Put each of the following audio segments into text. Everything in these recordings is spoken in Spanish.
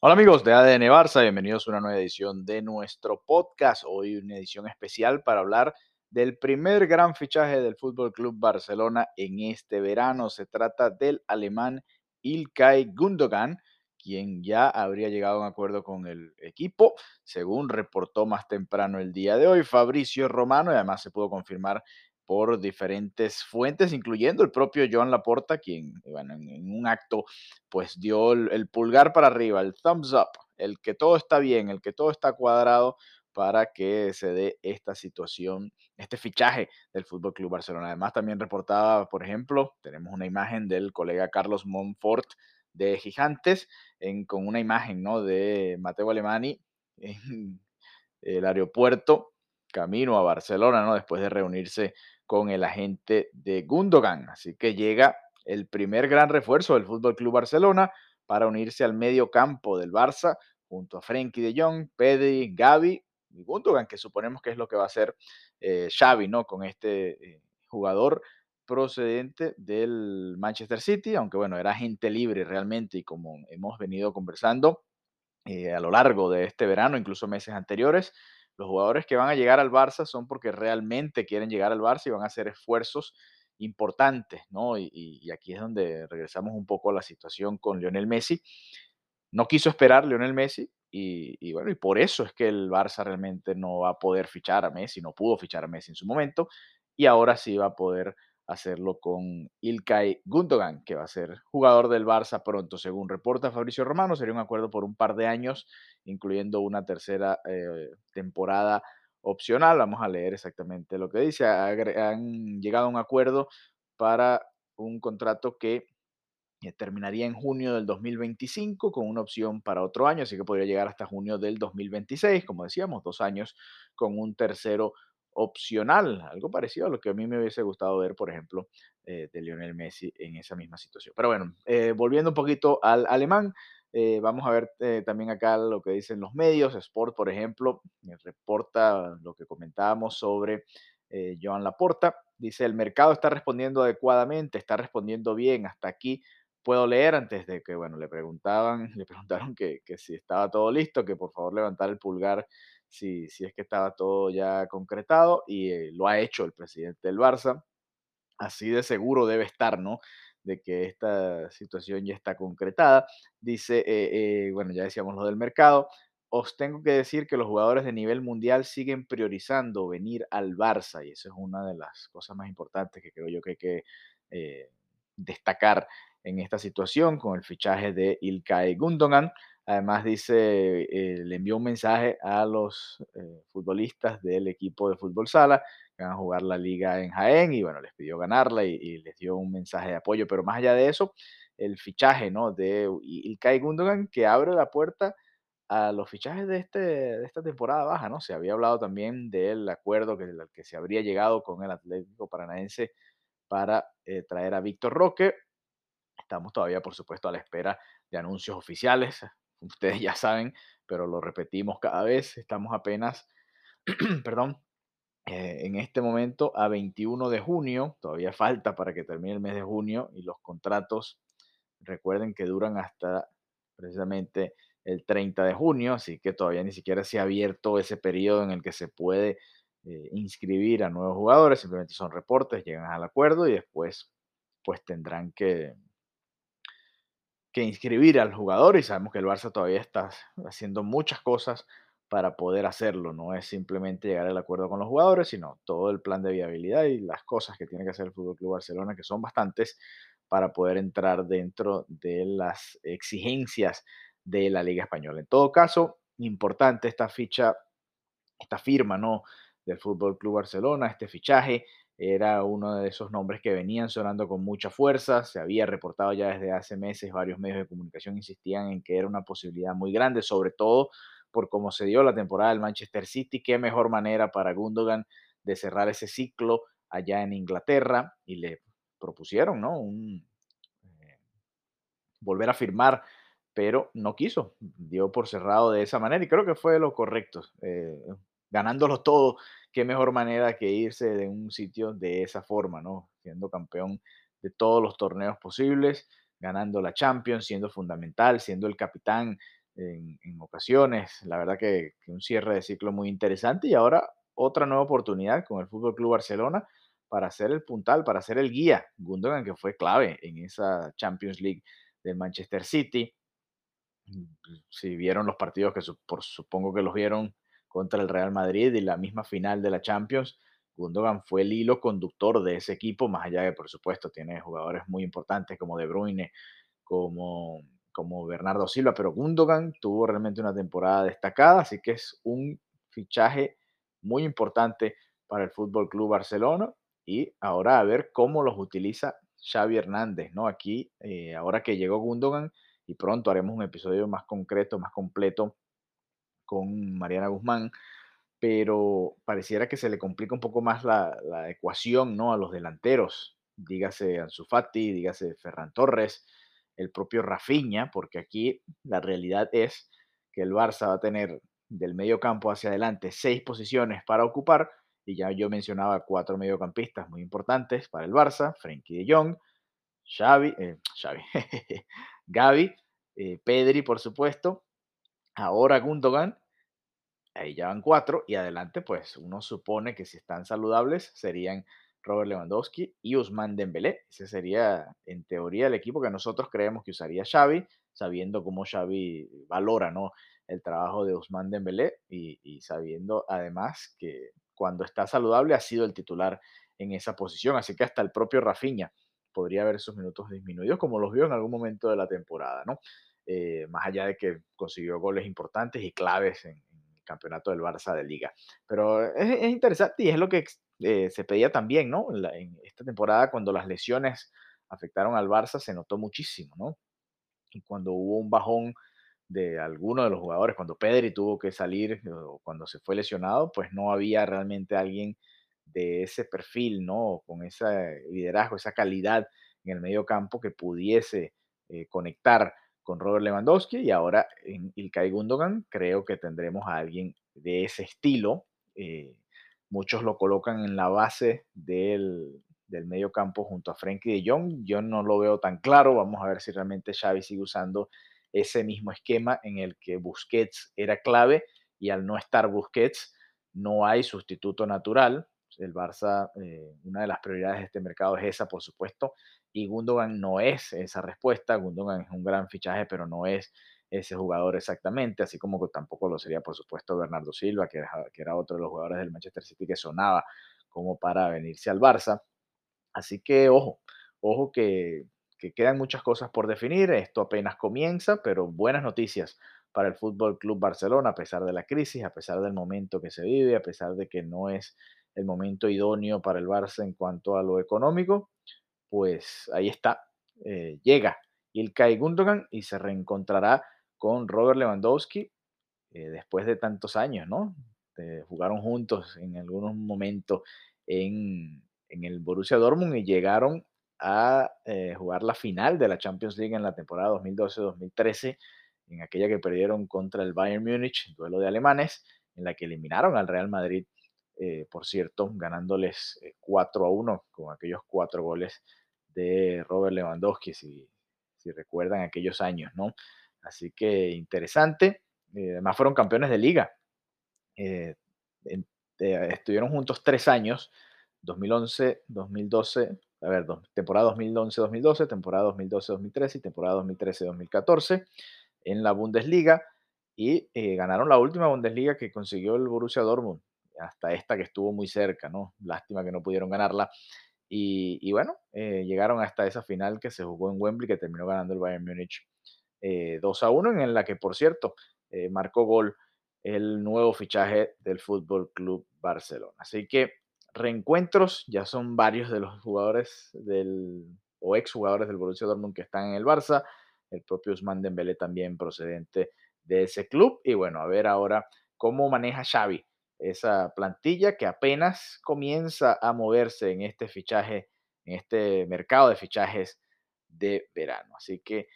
Hola amigos de ADN Barça, bienvenidos a una nueva edición de nuestro podcast. Hoy una edición especial para hablar del primer gran fichaje del Fútbol Club Barcelona en este verano. Se trata del alemán Ilkay Gundogan, quien ya habría llegado a un acuerdo con el equipo, según reportó más temprano el día de hoy Fabricio Romano, y además se pudo confirmar por diferentes fuentes, incluyendo el propio Joan Laporta, quien bueno, en, un acto pues dio el, pulgar para arriba, el thumbs up, el que todo está bien, el que todo está cuadrado para que se dé esta situación, este fichaje del Fútbol Club Barcelona. Además, también reportaba, por ejemplo, tenemos una imagen del colega Carlos Monfort de Gigantes, con una imagen ¿no? de Mateo Alemani en el aeropuerto, camino a Barcelona, ¿no? después de reunirse con el agente de Gundogan. Así que llega el primer gran refuerzo del Fútbol Club Barcelona para unirse al medio campo del Barça junto a Frenkie de Jong, Pedri, Gavi y Gundogan, que suponemos que es lo que va a hacer eh, Xavi, ¿no? Con este eh, jugador procedente del Manchester City, aunque bueno, era gente libre realmente y como hemos venido conversando eh, a lo largo de este verano, incluso meses anteriores, los jugadores que van a llegar al Barça son porque realmente quieren llegar al Barça y van a hacer esfuerzos importantes, ¿no? Y, aquí es donde regresamos un poco a la situación con Lionel Messi. No quiso esperar Lionel Messi y, y, bueno, y por eso es que el Barça realmente no va a poder fichar a Messi, no pudo fichar a Messi en su momento y ahora sí va a poder hacerlo con Ilkay Gundogan, que va a ser jugador del Barça pronto. Según reporta Fabricio Romano, sería un acuerdo por un par de años, incluyendo una tercera eh, temporada opcional. Vamos a leer exactamente lo que dice. Han llegado a un acuerdo para un contrato que eh, terminaría en junio del 2025 con una opción para otro año, así que podría llegar hasta junio del 2026, como decíamos, dos años con un tercero opcional, algo parecido a lo que a mí me hubiese gustado ver, por ejemplo, eh, de Lionel Messi en esa misma situación. Pero bueno, eh, volviendo un poquito al alemán, eh, vamos a ver también acá lo que dicen los medios. Sport, por ejemplo, reporta lo que comentábamos sobre Joan Laporta. Dice, el mercado está respondiendo adecuadamente, está respondiendo bien. Hasta aquí puedo leer antes de que, bueno, le preguntaban, le preguntaron que, que si estaba todo listo, que por favor levantara el pulgar si, es que estaba todo ya concretado y eh, lo ha hecho el presidente del Barça. Así de seguro debe estar, ¿no? De que esta situación ya está concretada. Dice, eh, eh, bueno, ya decíamos lo del mercado. Os tengo que decir que los jugadores de nivel mundial siguen priorizando venir al Barça y eso es una de las cosas más importantes que creo yo que hay que destacar en esta situación con el fichaje de Ilkay Gundogan. Además dice, eh, le envió un mensaje a los eh, futbolistas del equipo de fútbol sala que van a jugar la liga en Jaén y bueno, les pidió ganarla y, les dio un mensaje de apoyo. Pero más allá de eso, el fichaje ¿no? de Ilkay Gundogan que abre la puerta a los fichajes de, este, de esta temporada baja, ¿no? Se había hablado también del acuerdo que, que se habría llegado con el Atlético Paranaense para eh, traer a Víctor Roque. Estamos todavía, por supuesto, a la espera de anuncios oficiales ustedes ya saben, pero lo repetimos cada vez, estamos apenas, perdón, eh, en este momento a 21 de junio, todavía falta para que termine el mes de junio y los contratos, recuerden que duran hasta precisamente el 30 de junio, así que todavía ni siquiera se ha abierto ese periodo en el que se puede eh, inscribir a nuevos jugadores, simplemente son reportes, llegan al acuerdo y después pues tendrán que, que inscribir al jugador y sabemos que el Barça todavía está haciendo muchas cosas para poder hacerlo. No es simplemente llegar al acuerdo con los jugadores, sino todo el plan de viabilidad y las cosas que tiene que hacer el Fútbol Club Barcelona, que son bastantes, para poder entrar dentro de las exigencias de la Liga Española. En todo caso, importante esta ficha, esta firma, ¿no? Del Fútbol Club Barcelona, este fichaje era uno de esos nombres que venían sonando con mucha fuerza, se había reportado ya desde hace meses, varios medios de comunicación insistían en que era una posibilidad muy grande, sobre todo por cómo se dio la temporada del Manchester City, qué mejor manera para Gundogan de cerrar ese ciclo allá en Inglaterra y le propusieron, ¿no? Un, eh, volver a firmar, pero no quiso, dio por cerrado de esa manera y creo que fue lo correcto, eh, ganándolo todo qué mejor manera que irse de un sitio de esa forma, ¿no? Siendo campeón de todos los torneos posibles, ganando la Champions, siendo fundamental, siendo el capitán en, ocasiones. La verdad que, un cierre de ciclo muy interesante y ahora otra nueva oportunidad con el Fútbol Club Barcelona para ser el puntal, para ser el guía. Gundogan que fue clave en esa Champions League del Manchester City. Si vieron los partidos que supongo que los vieron contra el Real Madrid y la misma final de la Champions, Gundogan fue el hilo conductor de ese equipo, más allá de, por supuesto, tiene jugadores muy importantes como De Bruyne, como como Bernardo Silva, pero Gundogan tuvo realmente una temporada destacada, así que es un fichaje muy importante para el Fútbol Club Barcelona y ahora a ver cómo los utiliza Xavi Hernández, ¿no? Aquí, eh, ahora que llegó Gundogan y pronto haremos un episodio más concreto, más completo con Mariana Guzmán, pero pareciera que se le complica un poco más la, la ecuación, ¿no? A los delanteros, dígase Ansu Fati, dígase Ferran Torres, el propio Rafinha, porque aquí la realidad es que el Barça va a tener del medio campo hacia adelante seis posiciones para ocupar, y ya yo mencionaba cuatro mediocampistas muy importantes para el Barça, Frenkie de Jong, Xavi, eh, Xavi eh, Pedri, por supuesto, ahora Gundogan, ahí ya van cuatro, y adelante, pues uno supone que si están saludables serían Robert Lewandowski y Usman Dembélé. Ese sería, en teoría, el equipo que nosotros creemos que usaría Xavi, sabiendo cómo Xavi valora ¿no? el trabajo de Usman Dembélé y, sabiendo además que cuando está saludable ha sido el titular en esa posición. Así que hasta el propio Rafinha podría ver esos minutos disminuidos, como los vio en algún momento de la temporada, ¿no? Eh, más allá de que consiguió goles importantes y claves en, el campeonato del Barça de Liga. Pero es, es, interesante y es lo que eh, se pedía también, ¿no? En, esta temporada, cuando las lesiones afectaron al Barça, se notó muchísimo, ¿no? Y cuando hubo un bajón de alguno de los jugadores, cuando Pedri tuvo que salir o cuando se fue lesionado, pues no había realmente alguien de ese perfil, ¿no? Con ese liderazgo, esa calidad en el medio campo que pudiese eh, conectar con Robert Lewandowski y ahora en Ilkay Gundogan creo que tendremos a alguien de ese estilo eh, Muchos lo colocan en la base del, del medio campo junto a Frenkie de Jong. Yo no lo veo tan claro. Vamos a ver si realmente Xavi sigue usando ese mismo esquema en el que Busquets era clave y al no estar Busquets no hay sustituto natural. El Barça, eh, una de las prioridades de este mercado es esa, por supuesto, y Gundogan no es esa respuesta. Gundogan es un gran fichaje, pero no es ese jugador exactamente, así como que tampoco lo sería, por supuesto, Bernardo Silva, que era, que era otro de los jugadores del Manchester City que sonaba como para venirse al Barça. Así que ojo, ojo que, que quedan muchas cosas por definir, esto apenas comienza, pero buenas noticias para el Fútbol Club Barcelona, a pesar de la crisis, a pesar del momento que se vive, a pesar de que no es el momento idóneo para el Barça en cuanto a lo económico, pues ahí está, eh, llega Ilkay Gundogan y se reencontrará con Robert Lewandowski eh, después de tantos años, ¿no? jugaron juntos en algún momento en, el Borussia Dortmund y llegaron a eh, jugar la final de la Champions League en la temporada 2012-2013, en aquella que perdieron contra el Bayern Múnich, duelo de alemanes, en la que eliminaron al Real Madrid, eh, por cierto, ganándoles 4 a 1 con aquellos cuatro goles de Robert Lewandowski, si, si recuerdan aquellos años, ¿no? Así que interesante. Eh, además fueron campeones de liga. Eh, eh, estuvieron juntos tres años, 2011, 2012, a ver, temporada 2011-2012, temporada 2012-2013 y temporada 2013-2014 en la Bundesliga y ganaron la última Bundesliga que consiguió el Borussia Dortmund, hasta esta que estuvo muy cerca, ¿no? Lástima que no pudieron ganarla. Y, bueno, llegaron hasta esa final que se jugó en Wembley, que terminó ganando el Bayern Múnich 2 eh, a 1, en la que, por cierto, eh, marcó gol el nuevo fichaje del Fútbol Club Barcelona. Así que reencuentros, ya son varios de los jugadores del, o exjugadores del Borussia Dortmund que están en el Barça, el propio Usman Dembélé también procedente de ese club. Y bueno, a ver ahora cómo maneja Xavi esa plantilla que apenas comienza a moverse en este fichaje, en este mercado de fichajes de verano. Así que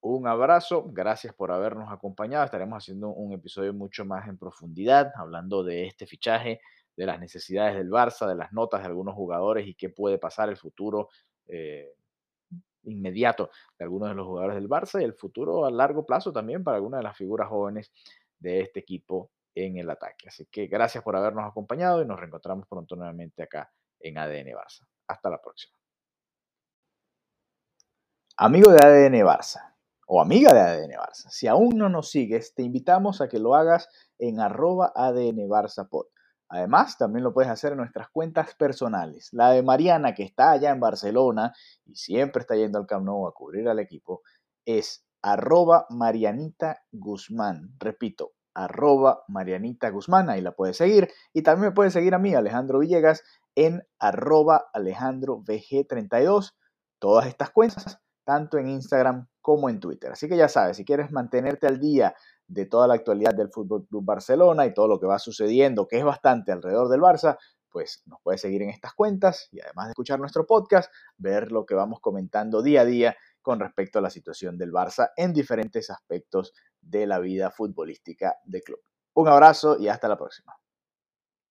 un abrazo, gracias por habernos acompañado. Estaremos haciendo un episodio mucho más en profundidad, hablando de este fichaje, de las necesidades del Barça, de las notas de algunos jugadores y qué puede pasar el futuro. Eh, inmediato de algunos de los jugadores del Barça y el futuro a largo plazo también para algunas de las figuras jóvenes de este equipo en el ataque. Así que gracias por habernos acompañado y nos reencontramos pronto nuevamente acá en ADN Barça. Hasta la próxima. Amigo de ADN Barça o amiga de ADN Barça, si aún no nos sigues, te invitamos a que lo hagas en arroba ADN Barça Pod. Además, también lo puedes hacer en nuestras cuentas personales. La de Mariana, que está allá en Barcelona y siempre está yendo al Camp Nou a cubrir al equipo, es arroba Marianita Guzmán. Repito, arroba Marianita Guzmán, ahí la puedes seguir. Y también me puedes seguir a mí, Alejandro Villegas, en arroba Alejandro VG32. Todas estas cuentas, tanto en Instagram como en Twitter. Así que ya sabes, si quieres mantenerte al día de toda la actualidad del Fútbol Club Barcelona y todo lo que va sucediendo, que es bastante alrededor del Barça, pues nos puedes seguir en estas cuentas y además de escuchar nuestro podcast, ver lo que vamos comentando día a día con respecto a la situación del Barça en diferentes aspectos de la vida futbolística del club. Un abrazo y hasta la próxima.